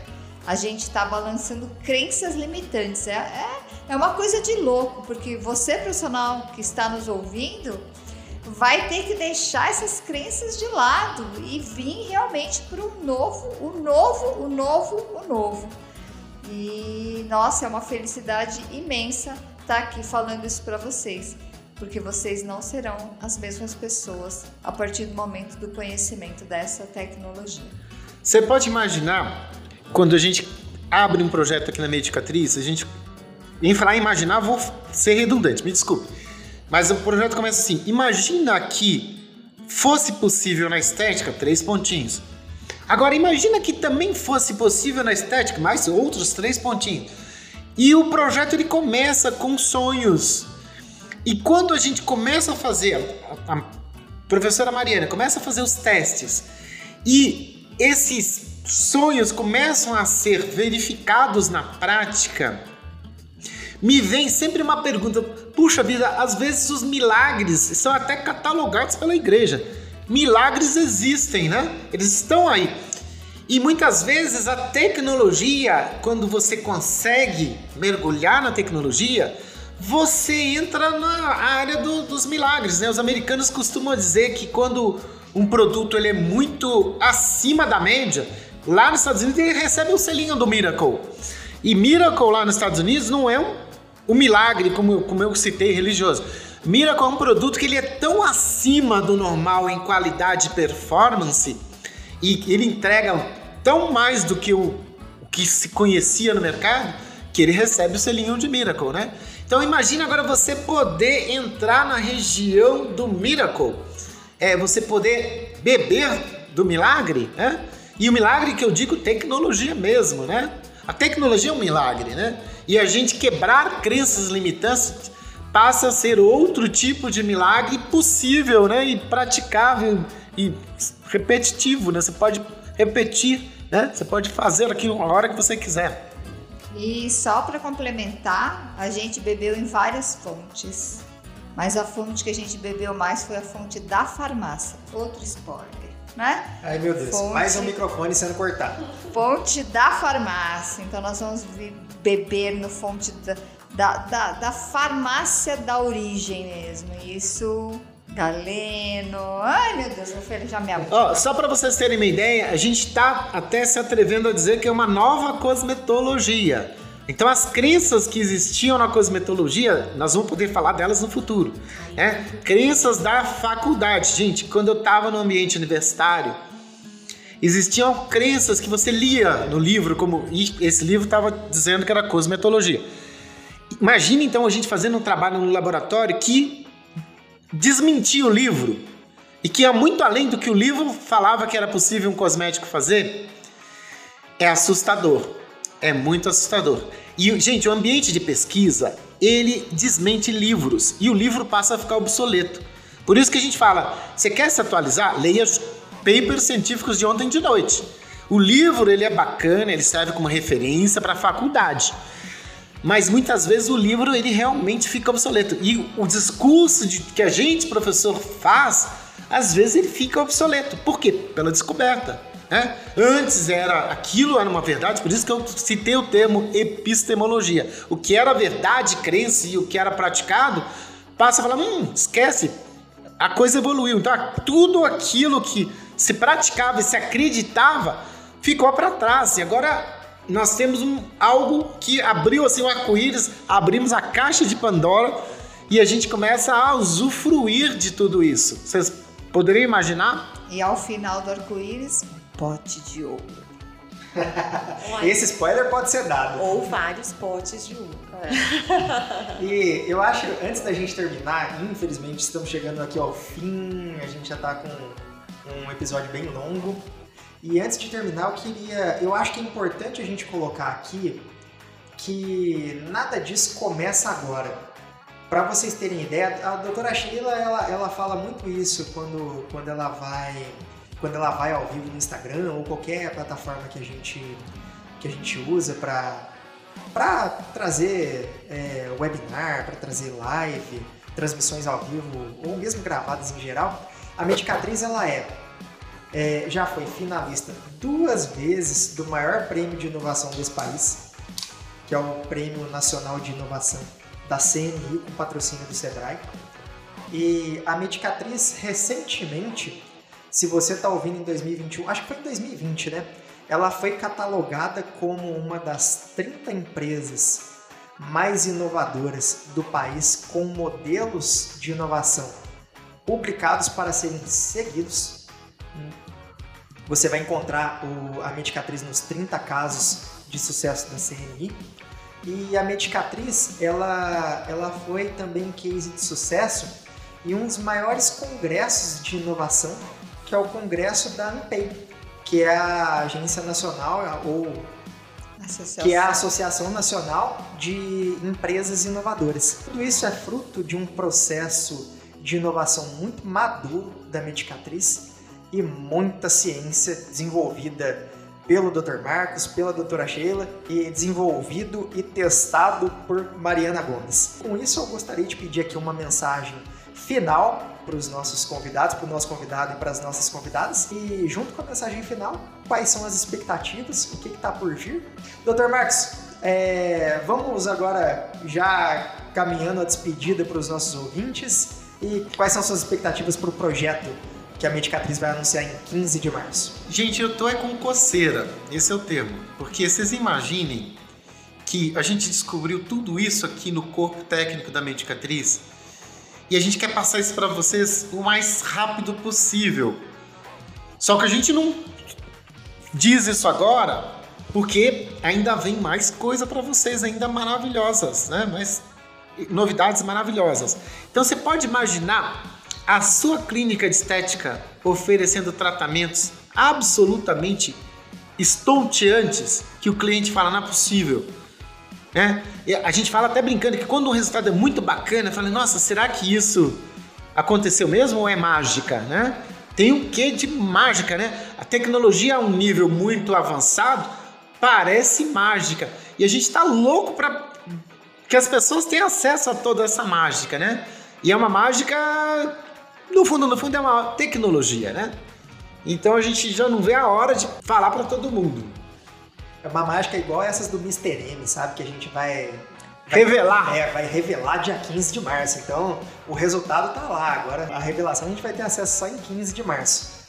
a gente está balançando crenças limitantes. É, é, é uma coisa de louco, porque você, profissional que está nos ouvindo, vai ter que deixar essas crenças de lado e vir realmente para o novo, o novo, o novo, o novo. E nossa, é uma felicidade imensa estar aqui falando isso para vocês, porque vocês não serão as mesmas pessoas a partir do momento do conhecimento dessa tecnologia. Você pode imaginar, quando a gente abre um projeto aqui na Medicatriz, a gente. Em falar imaginar, vou ser redundante, me desculpe. Mas o projeto começa assim: imagina que fosse possível na estética, três pontinhos. Agora, imagina que também fosse possível na estética, mais outros três pontinhos. E o projeto ele começa com sonhos. E quando a gente começa a fazer, a, a professora Mariana começa a fazer os testes e esses sonhos começam a ser verificados na prática, me vem sempre uma pergunta: puxa vida, às vezes os milagres são até catalogados pela igreja. Milagres existem, né? Eles estão aí. E muitas vezes a tecnologia, quando você consegue mergulhar na tecnologia, você entra na área do- dos milagres, né? Os americanos costumam dizer que quando um produto ele é muito acima da média, lá nos Estados Unidos ele recebe o selinho do Miracle. E Miracle lá nos Estados Unidos não é um, um milagre, como, como eu citei, religioso. Miracle é um produto que ele é tão acima do normal em qualidade e performance e ele entrega tão mais do que o, o que se conhecia no mercado que ele recebe o selinho de Miracle, né? Então imagina agora você poder entrar na região do Miracle, é você poder beber do milagre, né? E o milagre que eu digo tecnologia mesmo, né? A tecnologia é um milagre, né? E a gente quebrar crenças limitantes passa a ser outro tipo de milagre possível, né? E praticável e repetitivo, né? Você pode repetir, né? Você pode fazer aquilo a hora que você quiser. E só para complementar, a gente bebeu em várias fontes, mas a fonte que a gente bebeu mais foi a fonte da farmácia. Outro spoiler, né? Ai meu Deus, Fonte. mais um microfone sendo cortado. Fonte da farmácia. Então nós vamos beber no fonte da, da, da, da farmácia da origem mesmo. Isso, Galeno. Ai meu Deus, eu já me abri. Ó, só para vocês terem uma ideia, a gente tá até se atrevendo a dizer que é uma nova cosmetologia. Então as crenças que existiam na cosmetologia, nós vamos poder falar delas no futuro. Né? Crenças da faculdade. Gente, quando eu estava no ambiente universitário, existiam crenças que você lia no livro, como esse livro estava dizendo que era cosmetologia. Imagina então a gente fazendo um trabalho no laboratório que desmentia o livro e que ia muito além do que o livro falava que era possível um cosmético fazer, é assustador. É muito assustador. E, gente, o ambiente de pesquisa, ele desmente livros e o livro passa a ficar obsoleto. Por isso que a gente fala, você quer se atualizar? Leia os papers científicos de ontem de noite. O livro, ele é bacana, ele serve como referência para a faculdade. Mas muitas vezes o livro ele realmente fica obsoleto. E o discurso de, que a gente, professor, faz, às vezes ele fica obsoleto. Por quê? Pela descoberta. Né? Antes era aquilo era uma verdade, por isso que eu citei o termo epistemologia. O que era verdade, crença e o que era praticado passa a falar, hum, esquece, a coisa evoluiu. Então, tudo aquilo que se praticava e se acreditava ficou para trás. E agora nós temos um, algo que abriu assim o arco-íris, abrimos a caixa de Pandora e a gente começa a usufruir de tudo isso. Vocês poderiam imaginar? E ao final do arco-íris, pote de ouro. Esse spoiler pode ser dado. Ou vários potes de ouro. E eu acho, antes da gente terminar, infelizmente estamos chegando aqui ao fim, a gente já tá com um episódio bem longo. E antes de terminar, eu queria. Eu acho que é importante a gente colocar aqui que nada disso começa agora. Para vocês terem ideia, a doutora Sheila ela, ela fala muito isso quando, quando ela vai quando ela vai ao vivo no Instagram ou qualquer plataforma que a gente que a gente usa para trazer é, webinar, para trazer live, transmissões ao vivo ou mesmo gravadas em geral, a Medicatriz ela é, é já foi finalista duas vezes do maior prêmio de inovação desse país, que é o Prêmio Nacional de Inovação da CNI com patrocínio do Sebrae. E a Medicatriz recentemente, se você está ouvindo em 2021, acho que foi em 2020, né? ela foi catalogada como uma das 30 empresas mais inovadoras do país com modelos de inovação publicados para serem seguidos. Você vai encontrar o, a Medicatriz nos 30 casos de sucesso da CNI. E a Medicatriz, ela, ela foi também case de sucesso em um dos maiores congressos de inovação, que é o congresso da ANPEI, que é a Agência Nacional, ou Associação. que é a Associação Nacional de Empresas Inovadoras. Tudo isso é fruto de um processo de inovação muito maduro da Medicatriz e muita ciência desenvolvida pelo Dr. Marcos, pela doutora Sheila e desenvolvido e testado por Mariana Gomes. Com isso, eu gostaria de pedir aqui uma mensagem final para os nossos convidados, para o nosso convidado e para as nossas convidadas. E junto com a mensagem final, quais são as expectativas, o que está por vir. Doutor Marcos, é, vamos agora já caminhando a despedida para os nossos ouvintes. E quais são suas expectativas para o projeto que a Medicatriz vai anunciar em 15 de março? Gente, eu tô é com coceira, esse é o termo. Porque vocês imaginem que a gente descobriu tudo isso aqui no corpo técnico da Medicatriz e a gente quer passar isso para vocês o mais rápido possível. Só que a gente não diz isso agora porque ainda vem mais coisa para vocês ainda maravilhosas, né? Mais novidades maravilhosas. Então você pode imaginar a sua clínica de estética oferecendo tratamentos absolutamente estonteantes que o cliente fala não é possível. Né? A gente fala até brincando que quando um resultado é muito bacana, fala, nossa, será que isso aconteceu mesmo ou é mágica, né? Tem um quê de mágica, né? A tecnologia a um nível muito avançado parece mágica. E a gente está louco para que as pessoas tenham acesso a toda essa mágica, né? E é uma mágica, no fundo, no fundo é uma tecnologia, né? Então a gente já não vê a hora de falar para todo mundo. É uma mágica igual essas do Mr. M, sabe? Que a gente vai. vai revelar. É, vai revelar dia 15 de março. Então, o resultado tá lá. Agora, a revelação a gente vai ter acesso só em 15 de março.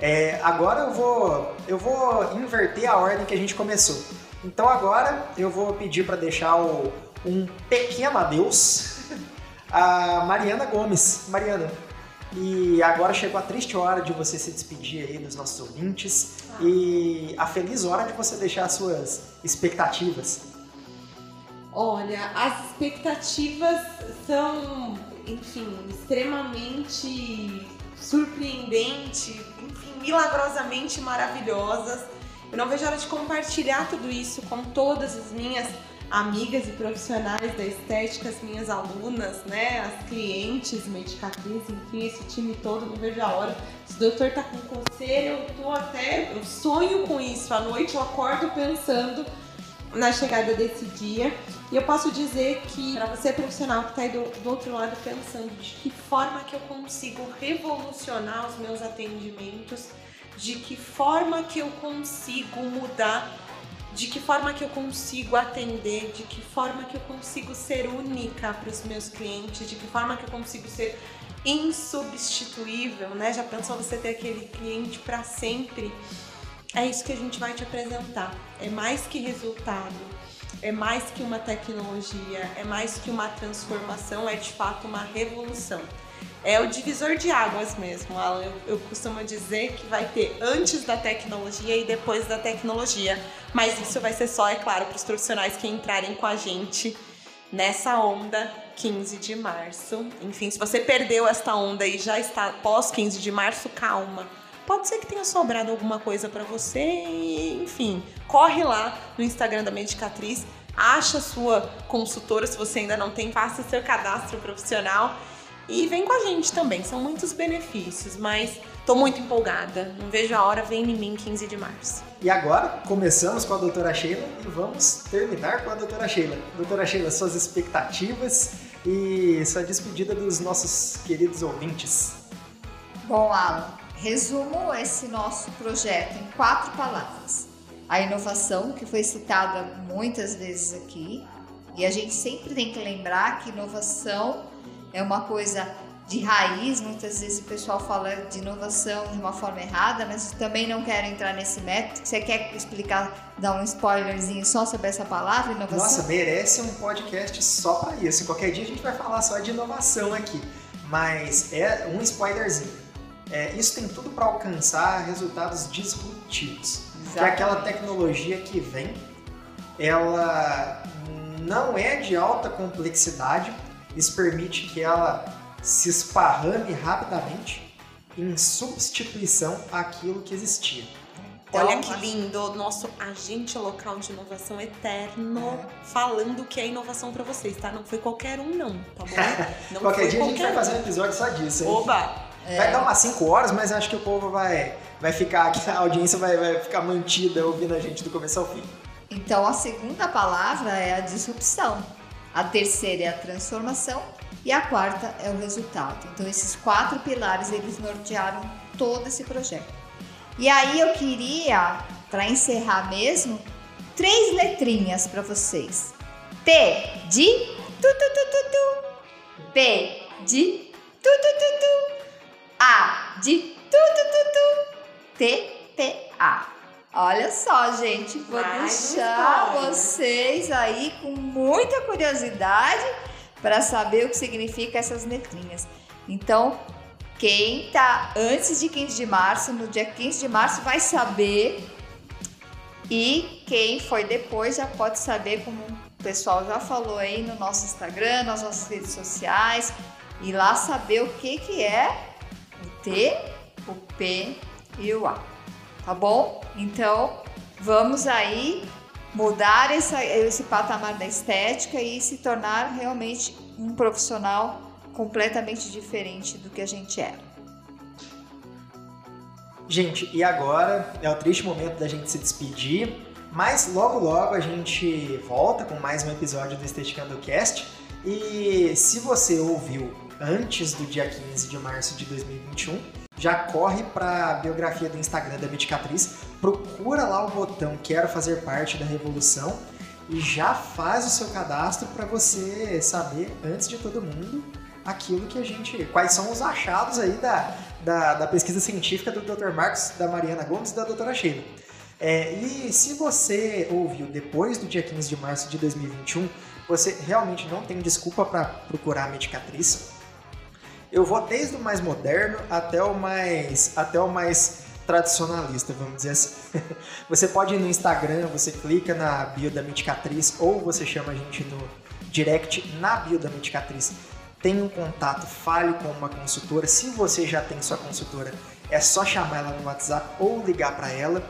É, agora eu vou, eu vou inverter a ordem que a gente começou. Então agora eu vou pedir para deixar o, um pequeno adeus a Mariana Gomes. Mariana, e agora chegou a triste hora de você se despedir aí dos nossos ouvintes ah. e a feliz hora de você deixar as suas expectativas. Olha, as expectativas são, enfim, extremamente surpreendentes, enfim, milagrosamente maravilhosas. Eu não vejo a hora de compartilhar tudo isso com todas as minhas amigas e profissionais da estética, as minhas alunas, né, as clientes, medicatriz, enfim, esse time todo, não vejo a hora. Se o doutor tá com conselho, eu tô até, eu sonho com isso. À noite eu acordo pensando na chegada desse dia. E eu posso dizer que para você profissional que está aí do, do outro lado pensando de que forma que eu consigo revolucionar os meus atendimentos, de que forma que eu consigo mudar, de que forma que eu consigo atender, de que forma que eu consigo ser única para os meus clientes, de que forma que eu consigo ser insubstituível, né? Já pensou você ter aquele cliente para sempre? É isso que a gente vai te apresentar. É mais que resultado, é mais que uma tecnologia, é mais que uma transformação, é de fato uma revolução. É o divisor de águas mesmo, Alan. Eu, eu costumo dizer que vai ter antes da tecnologia e depois da tecnologia. Mas isso vai ser só, é claro, para os profissionais que entrarem com a gente nessa onda 15 de março. Enfim, se você perdeu esta onda e já está pós 15 de março, calma. Pode ser que tenha sobrado alguma coisa para você, enfim, corre lá no Instagram da Medicatriz, acha sua consultora se você ainda não tem, faça seu cadastro profissional e vem com a gente também. São muitos benefícios, mas tô muito empolgada. Não vejo a hora, vem em mim 15 de março. E agora, começamos com a doutora Sheila e vamos terminar com a doutora Sheila. Doutora Sheila, suas expectativas e sua despedida dos nossos queridos ouvintes. Bom, Alan, resumo esse nosso projeto em quatro palavras. A inovação, que foi citada muitas vezes aqui, e a gente sempre tem que lembrar que inovação é uma coisa de raiz, muitas vezes o pessoal fala de inovação de uma forma errada, mas também não quero entrar nesse método. Você quer explicar, dar um spoilerzinho só sobre essa palavra, inovação? Nossa, merece um podcast só para isso. Qualquer dia a gente vai falar só de inovação aqui, mas é um spoilerzinho. É, isso tem tudo para alcançar resultados disruptivos. Que é aquela tecnologia que vem, ela não é de alta complexidade, isso permite que ela se esparrame rapidamente em substituição àquilo que existia. Então, Olha que lindo, nosso agente local de inovação eterno falando que é inovação para vocês, tá? Não foi qualquer um, não, tá bom? Não qualquer dia a gente vai fazer um episódio só disso, hein? Oba! Vai é. dar umas 5 horas, mas acho que o povo vai, vai ficar aqui, a audiência vai, vai ficar mantida ouvindo a gente do começo ao fim. Então a segunda palavra é a disrupção. A terceira é a transformação e a quarta é o resultado. Então esses quatro pilares eles nortearam todo esse projeto. E aí eu queria, para encerrar mesmo, três letrinhas para vocês. T de tu tu tu tu tu. P de tu tu tu tu. A de tu tu tu tu. T T A. Olha só, gente, vou deixar vocês aí com muita curiosidade para saber o que significa essas letrinhas. Então, quem tá antes de 15 de março, no dia 15 de março, vai saber. E quem foi depois já pode saber, como o pessoal já falou aí no nosso Instagram, nas nossas redes sociais, e lá saber o que, que é o T, o P e o A tá bom? Então, vamos aí mudar essa, esse patamar da estética e se tornar realmente um profissional completamente diferente do que a gente era. Gente, e agora é o triste momento da gente se despedir, mas logo logo a gente volta com mais um episódio do Esteticando Cast. E se você ouviu antes do dia 15 de março de 2021, já corre para a biografia do Instagram da Medicatriz, procura lá o botão Quero fazer parte da revolução e já faz o seu cadastro para você saber antes de todo mundo aquilo que a gente. quais são os achados aí da, da, da pesquisa científica do Dr. Marcos, da Mariana Gomes e da doutora Sheila. É, e se você ouviu depois do dia 15 de março de 2021, você realmente não tem desculpa para procurar a Medicatriz eu vou desde o mais moderno até o mais, até o mais tradicionalista, vamos dizer assim. Você pode ir no Instagram, você clica na bio da Miticatriz ou você chama a gente no direct na bio da Miticatriz. Tem um contato, fale com uma consultora. Se você já tem sua consultora, é só chamar ela no WhatsApp ou ligar para ela.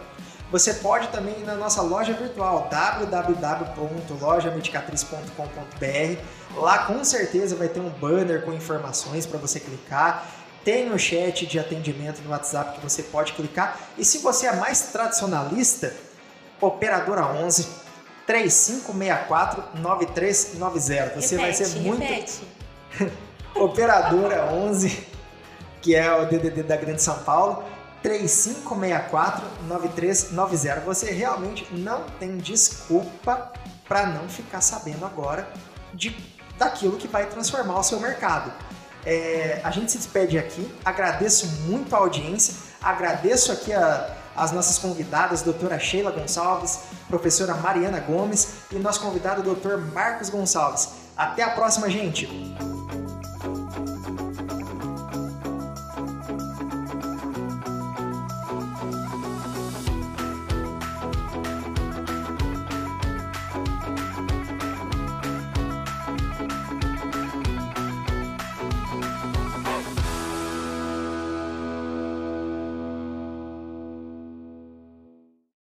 Você pode também ir na nossa loja virtual www.lojamedicatriz.com.br. Lá com certeza vai ter um banner com informações para você clicar. Tem o chat de atendimento no WhatsApp que você pode clicar. E se você é mais tradicionalista, operadora 11 3564-9390. Você vai ser Repete, muito repete. operadora 11, que é o DDD da Grande São Paulo, 3564-9390. Você realmente não tem desculpa para não ficar sabendo agora de, daquilo que vai transformar o seu mercado. É, a gente se despede aqui, agradeço muito a audiência, agradeço aqui a, as nossas convidadas, doutora Sheila Gonçalves, professora Mariana Gomes e nosso convidado, doutor Marcos Gonçalves. Até a próxima, gente!